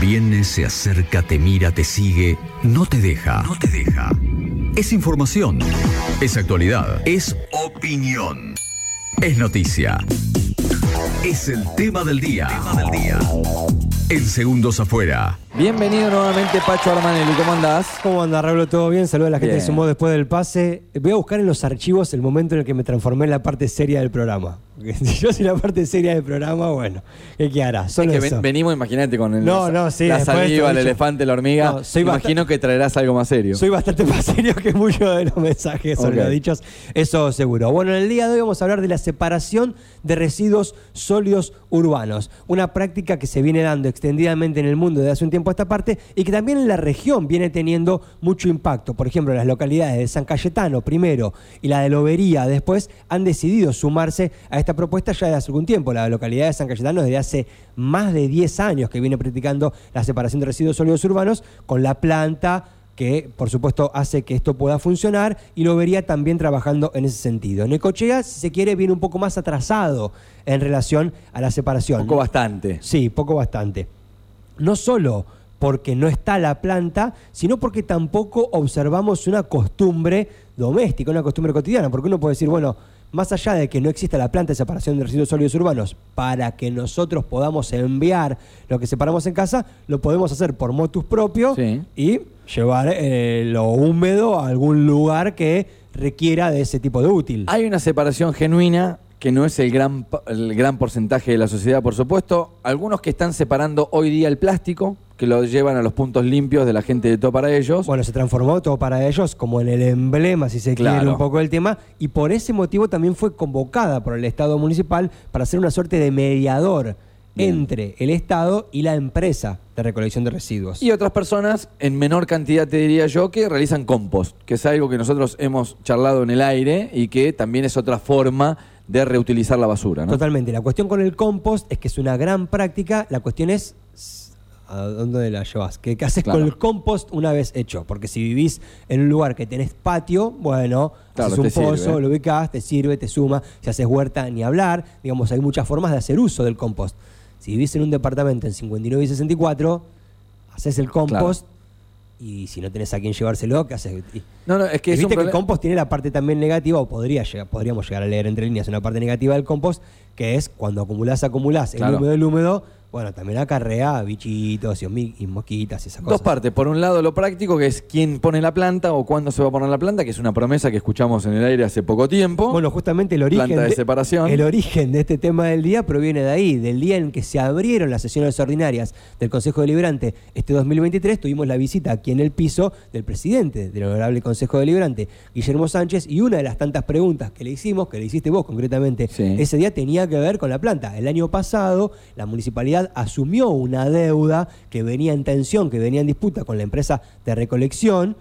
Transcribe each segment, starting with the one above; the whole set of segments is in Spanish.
Viene, se acerca, te mira, te sigue, no te deja. No te deja. Es información. Es actualidad. Es opinión. Es noticia. Es el tema del día. Tema del día. En segundos afuera. Bienvenido nuevamente Pacho Armanelli, ¿cómo andás? ¿Cómo anda, Raúl? ¿Todo bien? Saludos a la gente Bien. que sumó después del pase. Voy a buscar en los archivos el momento en el que me transformé en la parte seria del programa. Si yo soy la parte seria del programa, bueno, ¿qué qué hará? Solo Es que eso. ven- venimos, imagínate, con el, No, no, sí, la saliva, el elefante, la hormiga. No, soy Imagino que traerás algo más serio. Soy bastante más serio que muchos de los mensajes sobre Ok. los dichos, eso seguro. Bueno, en el día de hoy vamos a hablar de la separación de residuos sólidos urbanos, una práctica que se viene dando extendidamente en el mundo desde hace un tiempo a esta parte y que también en la región viene teniendo mucho impacto. Por ejemplo, las localidades de San Cayetano primero y la de Lobería después han decidido sumarse a esta propuesta ya desde hace algún tiempo. La localidad de San Cayetano desde hace más de 10 años que viene practicando la separación de residuos sólidos urbanos con la planta que por supuesto hace que esto pueda funcionar y lo vería también trabajando en ese sentido. Necochea, si se quiere, viene un poco más atrasado en relación a la separación. Poco bastante. Sí, poco bastante. No solo porque no está la planta, sino porque tampoco observamos una costumbre doméstica, una costumbre cotidiana. Porque uno puede decir, bueno, más allá de que no exista la planta de separación de residuos sólidos urbanos, para que nosotros podamos enviar lo que separamos en casa, lo podemos hacer por motus propio Sí. y llevar eh, lo húmedo a algún lugar que requiera de ese tipo de útil. Hay una separación genuina que no es el gran, el gran porcentaje de la sociedad, por supuesto. Algunos que están separando hoy día el plástico, que lo llevan a los puntos limpios de la gente de todo para ellos. Bueno, se transformó todo para ellos como en el emblema, si se quiere, Claro. un poco del tema, y por ese motivo también fue convocada por el Estado municipal para ser una suerte de mediador Bien. entre el Estado y la empresa de recolección de residuos. Y otras personas, en menor cantidad te diría yo, que realizan compost, que es algo que nosotros hemos charlado en el aire y que también es otra forma de reutilizar la basura. ¿no? Totalmente. La cuestión con el compost es que es una gran práctica. La cuestión es a dónde la llevas. ¿Qué, qué haces Claro. con el compost una vez hecho? Porque si vivís en un lugar que tenés patio, bueno, Claro, haces un sirve. pozo, lo ubicás, te sirve, te suma. Si haces huerta, ni hablar. Digamos, hay muchas formas de hacer uso del compost. Si vivís en un departamento en 59 y 64, haces el compost. Y si no tenés a quién llevárselo, ¿qué haces? No, no, es que es viste que el compost tiene la parte también negativa, o podría llegar, podríamos llegar a leer entre líneas una parte negativa del compost, que es cuando acumulás, acumulás Claro. el húmedo, el húmedo, bueno, también acarrea bichitos y, mosquitas y esas cosas. Dos partes. Por un lado, lo práctico, que es quién pone la planta o cuándo se va a poner la planta, que es una promesa que escuchamos en el aire hace poco tiempo. Bueno, justamente el origen, Planta de separación. el origen de este tema del día proviene de ahí, del día en que se abrieron las sesiones ordinarias del Consejo Deliberante este 2023. Tuvimos la visita aquí en el piso del presidente del Honorable Consejo Deliberante, Guillermo Sánchez, y una de las tantas preguntas que le hicimos, que le hiciste vos concretamente, Sí. ese día tenía que ver con la planta. El año pasado, la municipalidad asumió una deuda que venía en tensión, que venía en disputa con la empresa de recolección.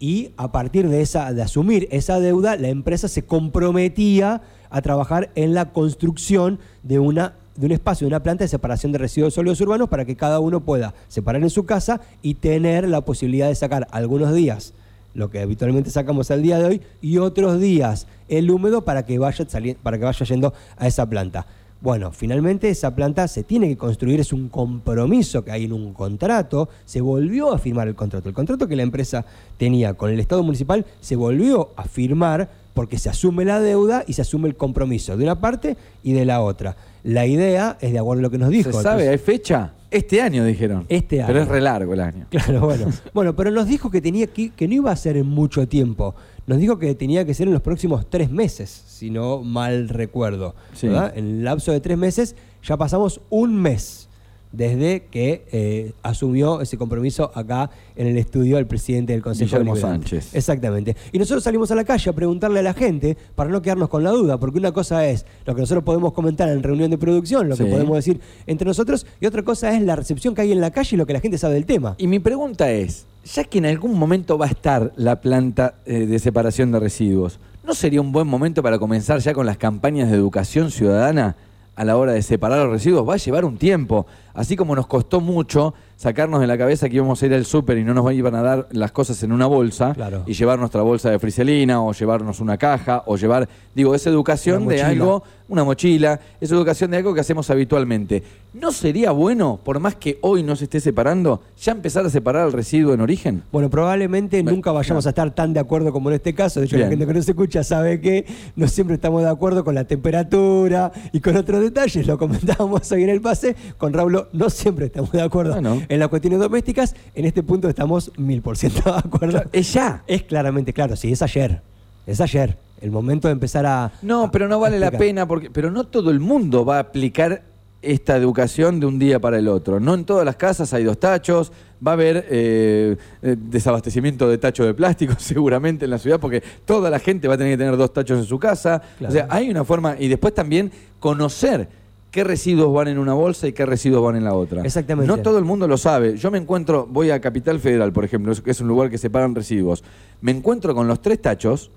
Y a partir de, esa, de asumir esa deuda, la empresa se comprometía a trabajar en la construcción de, una, de un espacio, de una planta de separación de residuos sólidos urbanos para que cada uno pueda separar en su casa y tener la posibilidad de sacar algunos días lo que habitualmente sacamos al día de hoy y otros días el húmedo para que vaya, para que vaya yendo a esa planta. Bueno, finalmente esa planta se tiene que construir, es un compromiso que hay en un contrato, se volvió a firmar el contrato. El contrato que la empresa tenía con el Estado municipal se volvió a firmar porque se asume la deuda y se asume el compromiso de una parte y de la otra. La idea es de acuerdo a lo que nos dijo. ¿Se sabe? entonces- ¿Hay fecha? Este año dijeron. Este Pero año. es re largo el año. Claro, bueno. Bueno, pero nos dijo que tenía que, que no iba a ser en mucho tiempo. Nos dijo que tenía que ser en los próximos tres meses, si no mal recuerdo. Sí. ¿verdad? En el lapso de tres meses ya pasamos un mes desde que eh, asumió ese compromiso acá en el estudio el presidente del Consejo Guillermo Deliberante. Sánchez. Exactamente. Y nosotros salimos a la calle a preguntarle a la gente para no quedarnos con la duda, porque una cosa es lo que nosotros podemos comentar en reunión de producción, lo Sí. que podemos decir entre nosotros, y otra cosa es la recepción que hay en la calle y lo que la gente sabe del tema. Y mi pregunta es, ya que en algún momento va a estar la planta eh, de separación de residuos, ¿no sería un buen momento para comenzar ya con las campañas de educación ciudadana a la hora de separar los residuos? Va a llevar un tiempo. Así como nos costó mucho sacarnos de la cabeza que íbamos a ir al súper y no nos iban a dar las cosas en una bolsa Claro. y llevar nuestra bolsa de friselina o llevarnos una caja o llevar, digo, esa educación de algo, una mochila, esa educación de algo que hacemos habitualmente. ¿No sería bueno, por más que hoy no se esté separando, ya empezar a separar el residuo en origen? Bueno, probablemente Bueno, nunca vayamos a estar tan de acuerdo como en este caso. De hecho, la Bien. gente que nos escucha sabe que no siempre estamos de acuerdo con la temperatura y con otros detalles. Lo comentábamos hoy en el pase. Con Raúl no siempre estamos de acuerdo Bueno. en las cuestiones domésticas. En este punto estamos mil por ciento de acuerdo. Es ya. Es claramente claro, sí, es ayer. Es ayer. El momento de empezar a. No, pero no vale la pena porque, pero no todo el mundo va a aplicar esta educación de un día para el otro. No en todas las casas hay dos tachos, va a haber eh, eh, desabastecimiento de tachos de plástico seguramente en la ciudad porque toda la gente va a tener que tener dos tachos en su casa. Claro. O sea, hay una forma y después también conocer qué residuos van en una bolsa y qué residuos van en la otra. Exactamente. No todo el mundo lo sabe. Yo me encuentro, voy a Capital Federal, por ejemplo, que es un lugar que separan residuos. Me encuentro con los tres tachos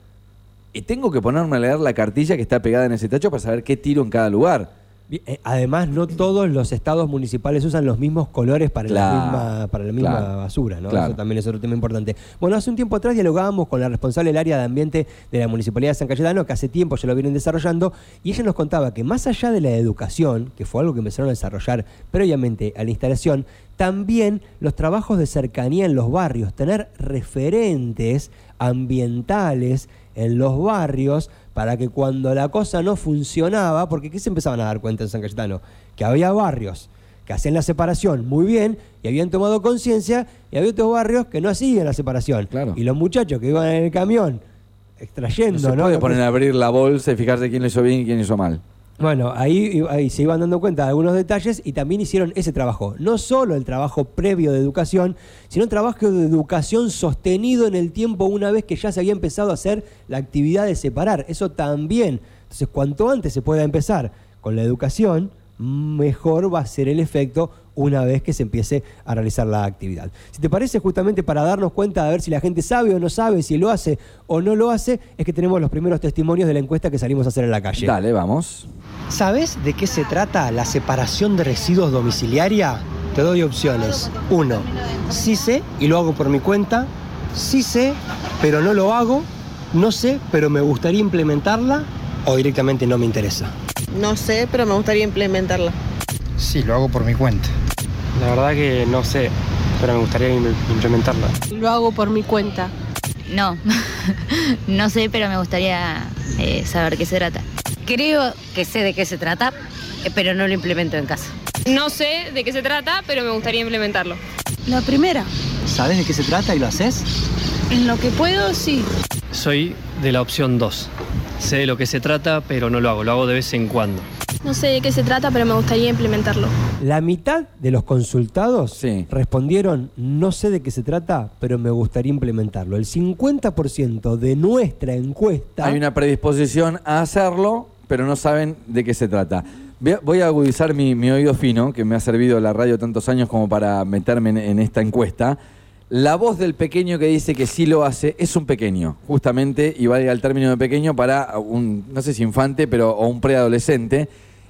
y tengo que ponerme a leer la cartilla que está pegada en ese tacho para saber qué tiro en cada lugar. Eh, Además, no todos los estados municipales usan los mismos colores para Claro, la misma, para la misma claro, basura, ¿no? claro. Eso también es otro tema importante. Bueno, hace un tiempo atrás dialogábamos con la responsable del área de ambiente de la Municipalidad de San Cayetano, que hace tiempo ya lo vienen desarrollando, y ella nos contaba que más allá de la educación, que fue algo que empezaron a desarrollar previamente a la instalación, también los trabajos de cercanía en los barrios, tener referentes ambientales en los barrios para que cuando la cosa no funcionaba, porque ¿qué se empezaban a dar cuenta en San Cayetano? Que había barrios que hacían la separación muy bien y habían tomado conciencia y había otros barrios que no hacían la separación. Claro. Y los muchachos que iban en el camión No extrayendo, se ¿no? puede que- poner a abrir la bolsa y fijarse quién lo hizo bien y quién lo hizo mal. Bueno, ahí, ahí se iban dando cuenta de algunos detalles y también hicieron ese trabajo. No solo el trabajo previo de educación, sino el trabajo de educación sostenido en el tiempo una vez que ya se había empezado a hacer la actividad de separar. Eso también. Entonces, cuanto antes se pueda empezar con la educación, mejor va a ser el efecto una vez que se empiece a realizar la actividad. Si te parece, justamente para darnos cuenta de ver si la gente sabe o no sabe, si lo hace o no lo hace, es que tenemos los primeros testimonios de la encuesta que salimos a hacer en la calle. Dale, vamos. ¿Sabes de qué se trata la separación de residuos domiciliaria? Te doy opciones. Uno, sí sé y lo hago por mi cuenta. Sí sé, pero no lo hago. No sé, pero me gustaría implementarla. O directamente no me interesa. No sé, pero me gustaría implementarla. Sí, lo hago por mi cuenta. La verdad que no sé, pero me gustaría im- implementarla. Lo hago por mi cuenta. No, no sé, pero me gustaría eh, saber qué se trata. Creo que sé de qué se trata, eh, pero no lo implemento en casa. No sé de qué se trata, pero me gustaría implementarlo. La primera, ¿Sabes de qué se trata y lo haces? en lo que puedo, sí. Soy de la opción 2. Sé de lo que se trata, pero no lo hago, lo hago de vez en cuando. No sé de qué se trata, pero me gustaría implementarlo. La mitad de los consultados Sí. respondieron, no sé de qué se trata, pero me gustaría implementarlo. El 50% de nuestra encuesta... Hay una predisposición a hacerlo, pero no saben de qué se trata. Voy a- agudizar mi, mi oído fino, que me ha servido la radio tantos años como para meterme en, en esta encuesta. La voz del pequeño que dice que sí lo hace es un pequeño, justamente, y valga el término de pequeño para un, no sé si infante, pero o un preadolescente.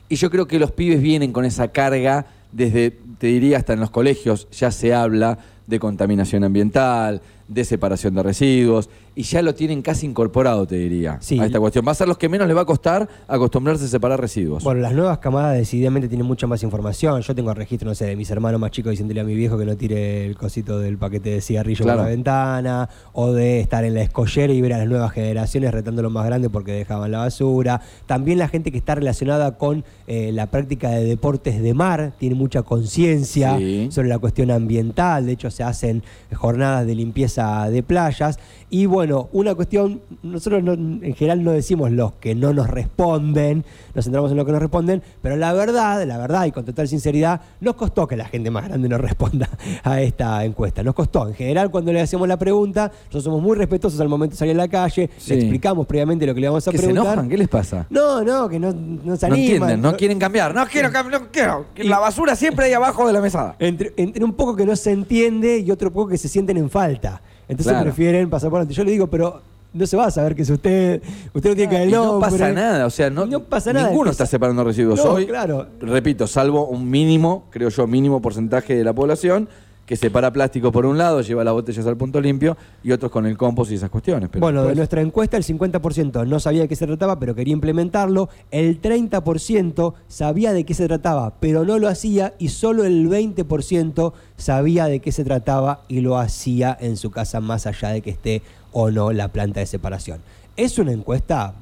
Y yo creo que los pibes vienen con esa carga desde, te diría, hasta en los colegios ya se habla de contaminación ambiental, de separación de residuos, y ya lo tienen casi incorporado, te diría, Sí. a esta cuestión. Va a ser los que menos les va a costar acostumbrarse a separar residuos. Bueno, las nuevas camadas decididamente tienen mucha más información. Yo tengo registro, no sé, de mis hermanos más chicos diciéndole a mi viejo que no tire el cosito del paquete de cigarrillo Claro. por la ventana, o de estar en la escollera y ver a las nuevas generaciones retando lo más grande porque dejaban la basura. También la gente que está relacionada con eh, la práctica de deportes de mar tiene mucha conciencia Sí. sobre la cuestión ambiental. De hecho, se hacen jornadas de limpieza de playas. Y bueno, una cuestión, nosotros no- en general no decimos los que no nos responden, nos centramos en los que nos responden, pero la verdad, la verdad y con total sinceridad, nos costó que la gente más grande nos responda a esta encuesta. Nos costó. En general, cuando le hacemos la pregunta, nosotros somos muy respetuosos al momento de salir a la calle, Sí. le explicamos previamente lo que le vamos a ¿Que se preguntar. enojan? ¿Qué les pasa? No, no, que no, no se No animan. entienden, no quieren cambiar. No quiero cambiar, no quiero. La basura siempre ahí abajo de la mesada. Entre, entre un poco que no se entiende y otro poco que se sienten en falta. Entonces Claro. prefieren pasar por delante. Yo le digo, pero no se va a saber que es usted, usted no tiene que el Y no nombre. pasa nada, o sea, no, No pasa nada, Ninguno está separando residuos No, hoy. claro. Repito, salvo un mínimo, creo yo, mínimo porcentaje de la población que separa plástico por un lado, lleva las botellas al punto limpio y otros con el compost y esas cuestiones. Pero bueno, de nuestra encuesta el 50% no sabía de qué se trataba, pero quería implementarlo. El 30% sabía de qué se trataba, pero no lo hacía. Y solo el 20% sabía de qué se trataba y lo hacía en su casa, más allá de que esté o no la planta de separación. Es una encuesta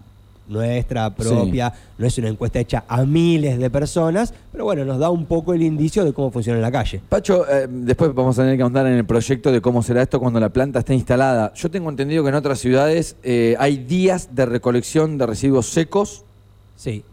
nuestra, propia, no es una encuesta hecha a miles de personas, pero bueno, nos da un poco el indicio de cómo funciona en la calle. Pacho, eh, después vamos a tener que ahondar en el proyecto de cómo será esto cuando la planta esté instalada. Yo tengo entendido que en otras ciudades eh, hay días de recolección de residuos secos Sí.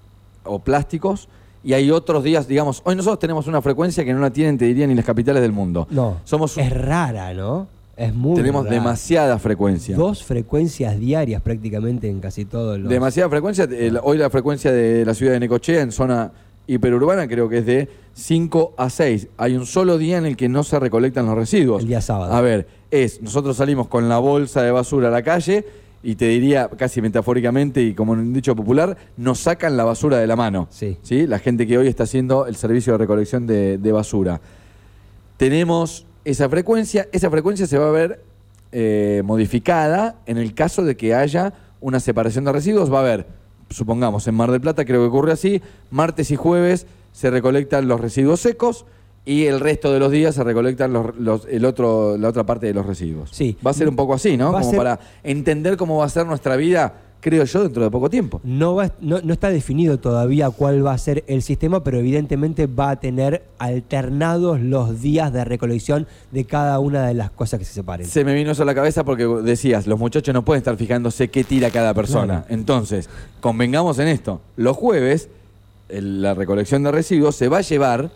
o plásticos y hay otros días, digamos, hoy nosotros tenemos una frecuencia que no la tienen, te diría, ni las capitales del mundo. No. Somos un- Es rara, ¿no? Es muy tenemos demasiada frecuencia. Dos frecuencias diarias prácticamente en casi todos los. Demasiada frecuencia. Eh, Hoy la frecuencia de la ciudad de Necochea en zona hiperurbana creo que es de 5 a 6. Hay un solo día en el que no se recolectan los residuos. El día sábado. A ver, es, nosotros salimos con la bolsa de basura a la calle y te diría casi metafóricamente y como en un dicho popular, nos sacan la basura de la mano. Sí. La gente que hoy está haciendo el servicio de recolección de, de basura. Tenemos esa frecuencia, esa frecuencia se va a ver eh, modificada en el caso de que haya una separación de residuos. Va a haber, supongamos, en Mar del Plata creo que ocurre así, martes y jueves se recolectan los residuos secos y el resto de los días se recolectan los, los- el otro, la otra parte de los residuos. Sí. Va a ser un poco así, ¿no? Como ser- para entender cómo va a ser nuestra vida, creo yo, dentro de poco tiempo. No, va- no, no está definido todavía cuál va a ser el sistema, pero evidentemente va a tener alternados los días de recolección de cada una de las cosas que se separen. Se me vino eso a la cabeza porque decías, los muchachos no pueden estar fijándose qué tira cada persona. Claro. Entonces, convengamos en esto. Los jueves, el- la recolección de residuos se va a llevar,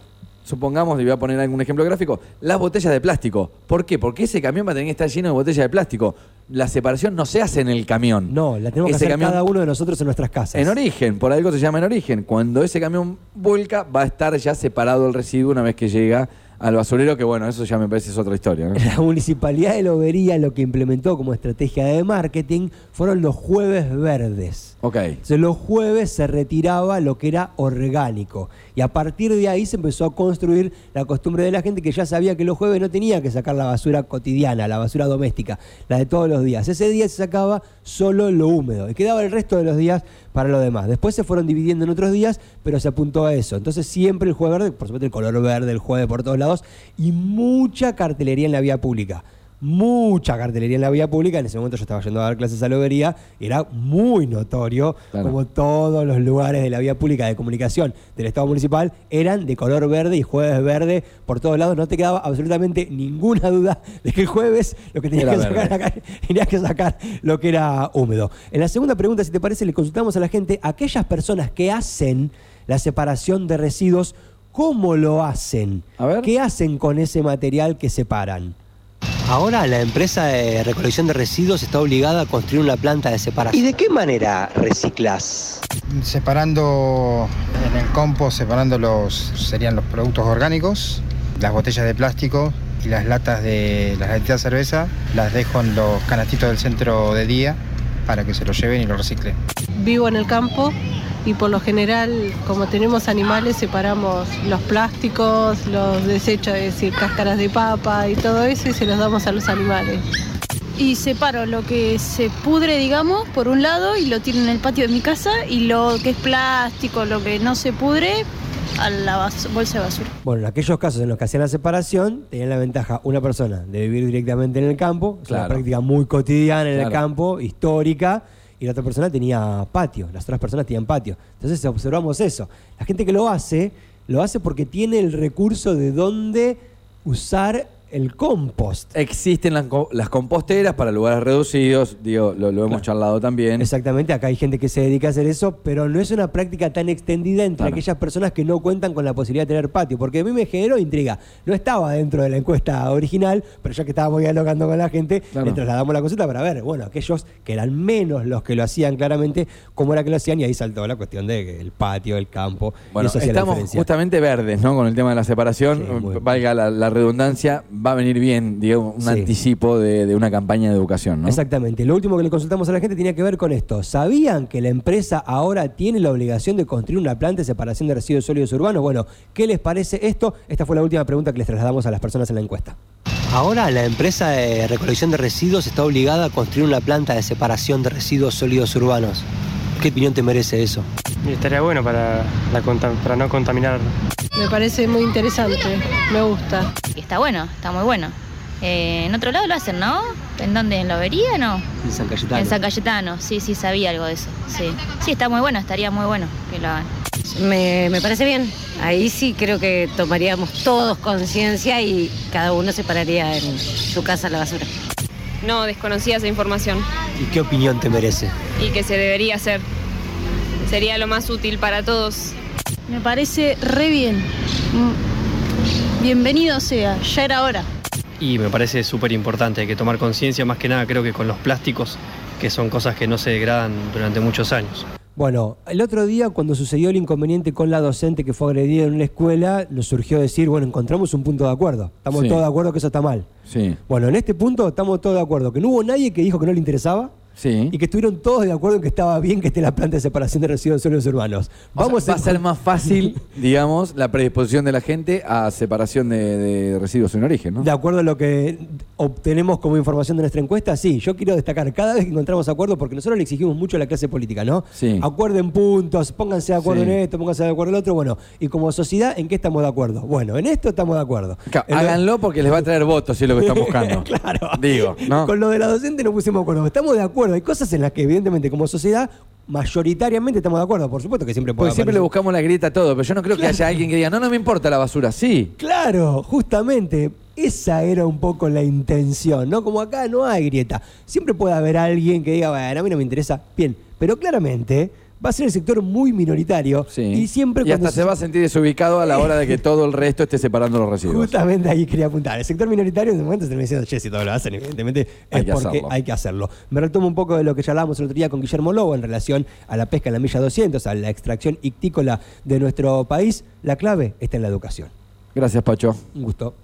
supongamos, y voy a poner algún ejemplo gráfico, las botellas de plástico. ¿Por qué? Porque ese camión va a tener que estar lleno de botellas de plástico. La separación no se hace en el camión. No, la tenemos que hacer camión- cada uno de nosotros en nuestras casas. En origen, por algo se llama en origen. Cuando ese camión vuelca, va a estar ya separado el residuo una vez que llega al basurero, que bueno, eso ya me parece es otra historia. ¿no? La municipalidad de Lobería lo que implementó como estrategia de marketing fueron los jueves verdes. Ok. Entonces, los jueves se retiraba lo que era orgánico. Y a partir de ahí se empezó a construir la costumbre de la gente que ya sabía que los jueves no tenía que sacar la basura cotidiana, la basura doméstica, la de todos los días. Ese día se sacaba solo lo húmedo y quedaba el resto de los días para lo demás. Después se fueron dividiendo en otros días, pero se apuntó a eso. Entonces siempre el jueves verde, por supuesto el color verde, el jueves por todos lados, y mucha cartelería en la vía pública mucha cartelería en la vía pública. En ese momento yo estaba yendo a dar clases a lobería era muy notorio Claro. como todos los lugares de la vía pública de comunicación del Estado municipal eran de color verde y jueves verde por todos lados. No te quedaba absolutamente ninguna duda de que el jueves lo que tenías Era que sacar verde. acá, tenías que sacar lo que era húmedo. En la segunda pregunta, si te parece, le consultamos a la gente, aquellas personas que hacen la separación de residuos, ¿cómo lo hacen? A ver. ¿Qué hacen con ese material que separan? Ahora la empresa de recolección de residuos está obligada a construir una planta de separación. ¿Y de qué manera reciclas? Separando en el compost, separando los serían los productos orgánicos, las botellas de plástico y las latas de las latitas de cerveza, las dejo en los canastitos del centro de día para que se lo lleven y lo reciclen. Vivo en el campo y por lo general, como tenemos animales, separamos los plásticos, los desechos, es decir, cáscaras de papa y todo eso y se los damos a los animales. Y separo lo que se pudre, digamos, por un lado y lo tiro en el patio de mi casa y lo que es plástico, lo que no se pudre, a la bolsa de basura. Bueno, en aquellos casos en los que hacían la separación, tenían la ventaja una persona de vivir directamente en el campo, es una práctica muy cotidiana en el campo, histórica, y la otra persona tenía patio, las otras personas tenían patio. Entonces observamos eso. La gente que lo hace, lo hace porque tiene el recurso de dónde usar el compost. Existen las, las composteras para lugares reducidos, digo, lo, lo hemos charlado también. Exactamente, acá hay gente que se dedica a hacer eso, pero no es una práctica tan extendida entre Claro. aquellas personas que no cuentan con la posibilidad de tener patio, porque a mí me generó intriga. No estaba dentro de la encuesta original, pero ya que estábamos dialogando con la gente, Claro. le trasladamos la consulta para ver, bueno, aquellos que eran menos los que lo hacían claramente, cómo era que lo hacían, y ahí saltó la cuestión de el patio, el campo, Bueno, eso estamos justamente verdes, ¿no? Con el tema de la separación, Sí, valga la, la redundancia, va a venir bien, digamos, un Sí. anticipo de, de una campaña de educación, ¿no? Exactamente. Lo último que le consultamos a la gente tenía que ver con esto. ¿Sabían que la empresa ahora tiene la obligación de construir una planta de separación de residuos sólidos urbanos? Bueno, ¿qué les parece esto? Esta fue la última pregunta que les trasladamos a las personas en la encuesta. Ahora la empresa de recolección de residuos está obligada a construir una planta de separación de residuos sólidos urbanos. ¿Qué opinión te merece eso? Y estaría bueno para, la para no contaminar. Me parece muy interesante, me gusta. Está bueno, está muy bueno. Eh, en otro lado lo hacen, ¿no? ¿En dónde? ¿En la Lobería no? En San Cayetano. En San Cayetano, sí, sí, sabía algo de eso. Sí, sí está muy bueno, estaría muy bueno que lo hagan. Me, me parece bien. Ahí sí creo que tomaríamos todos conciencia y cada uno separaría en su casa la basura. No, desconocía esa información ¿Y qué opinión te merece? y que se debería hacer. Sería lo más útil para todos. Me parece re bien. Mm. Bienvenido sea, ya era hora. Y me parece súper importante, hay que tomar conciencia más que nada creo que con los plásticos, que son cosas que no se degradan durante muchos años. Bueno, el otro día cuando sucedió el inconveniente con la docente que fue agredida en una escuela, nos surgió decir, bueno, encontramos un punto de acuerdo. Estamos Sí. todos de acuerdo que eso está mal. Sí. Bueno, en este punto estamos todos de acuerdo, que no hubo nadie que dijo que no le interesaba. Sí. Y que estuvieron todos de acuerdo en que estaba bien que esté la planta de separación de residuos sólidos urbanos. Vamos va a ser más fácil, digamos, la predisposición de la gente a separación de, de residuos en origen, ¿no? De acuerdo a lo que obtenemos como información de nuestra encuesta, sí, yo quiero destacar cada vez que encontramos acuerdo, porque nosotros le exigimos mucho a la clase política, ¿no? Sí. Acuerden puntos, pónganse de acuerdo Sí. en esto, pónganse de acuerdo en el otro, bueno, y como sociedad, ¿en qué estamos de acuerdo? Bueno, en esto estamos de acuerdo. En lo- Háganlo porque les va a traer votos, si es lo que están buscando. claro. Digo, ¿no? Con lo de la docente nos pusimos de acuerdo. Estamos de acuerdo. Hay cosas en las que, evidentemente, como sociedad, mayoritariamente estamos de acuerdo. Por supuesto que siempre puede Porque siempre le buscamos la grieta a todo, pero yo no creo que haya alguien que diga, no, no me importa la basura. Sí. Claro, justamente. Esa era un poco la intención, ¿no? Como acá no hay grieta. Siempre puede haber alguien que diga, bueno, a mí no me interesa. Bien, pero claramente va a ser el sector muy minoritario. Y siempre Y hasta se va a sentir desubicado a la hora de que todo el resto esté separando los residuos. Justamente ahí quería apuntar. El sector minoritario en ese momento se me diciendo, che, si todo lo hacen, evidentemente Hay es que porque hacerlo. hay que hacerlo. Me retomo un poco de lo que ya hablábamos el otro día con Guillermo Lobo en relación a la pesca en la milla 200, a la extracción ictícola de nuestro país. La clave está en la educación. Gracias, Pacho. Un gusto.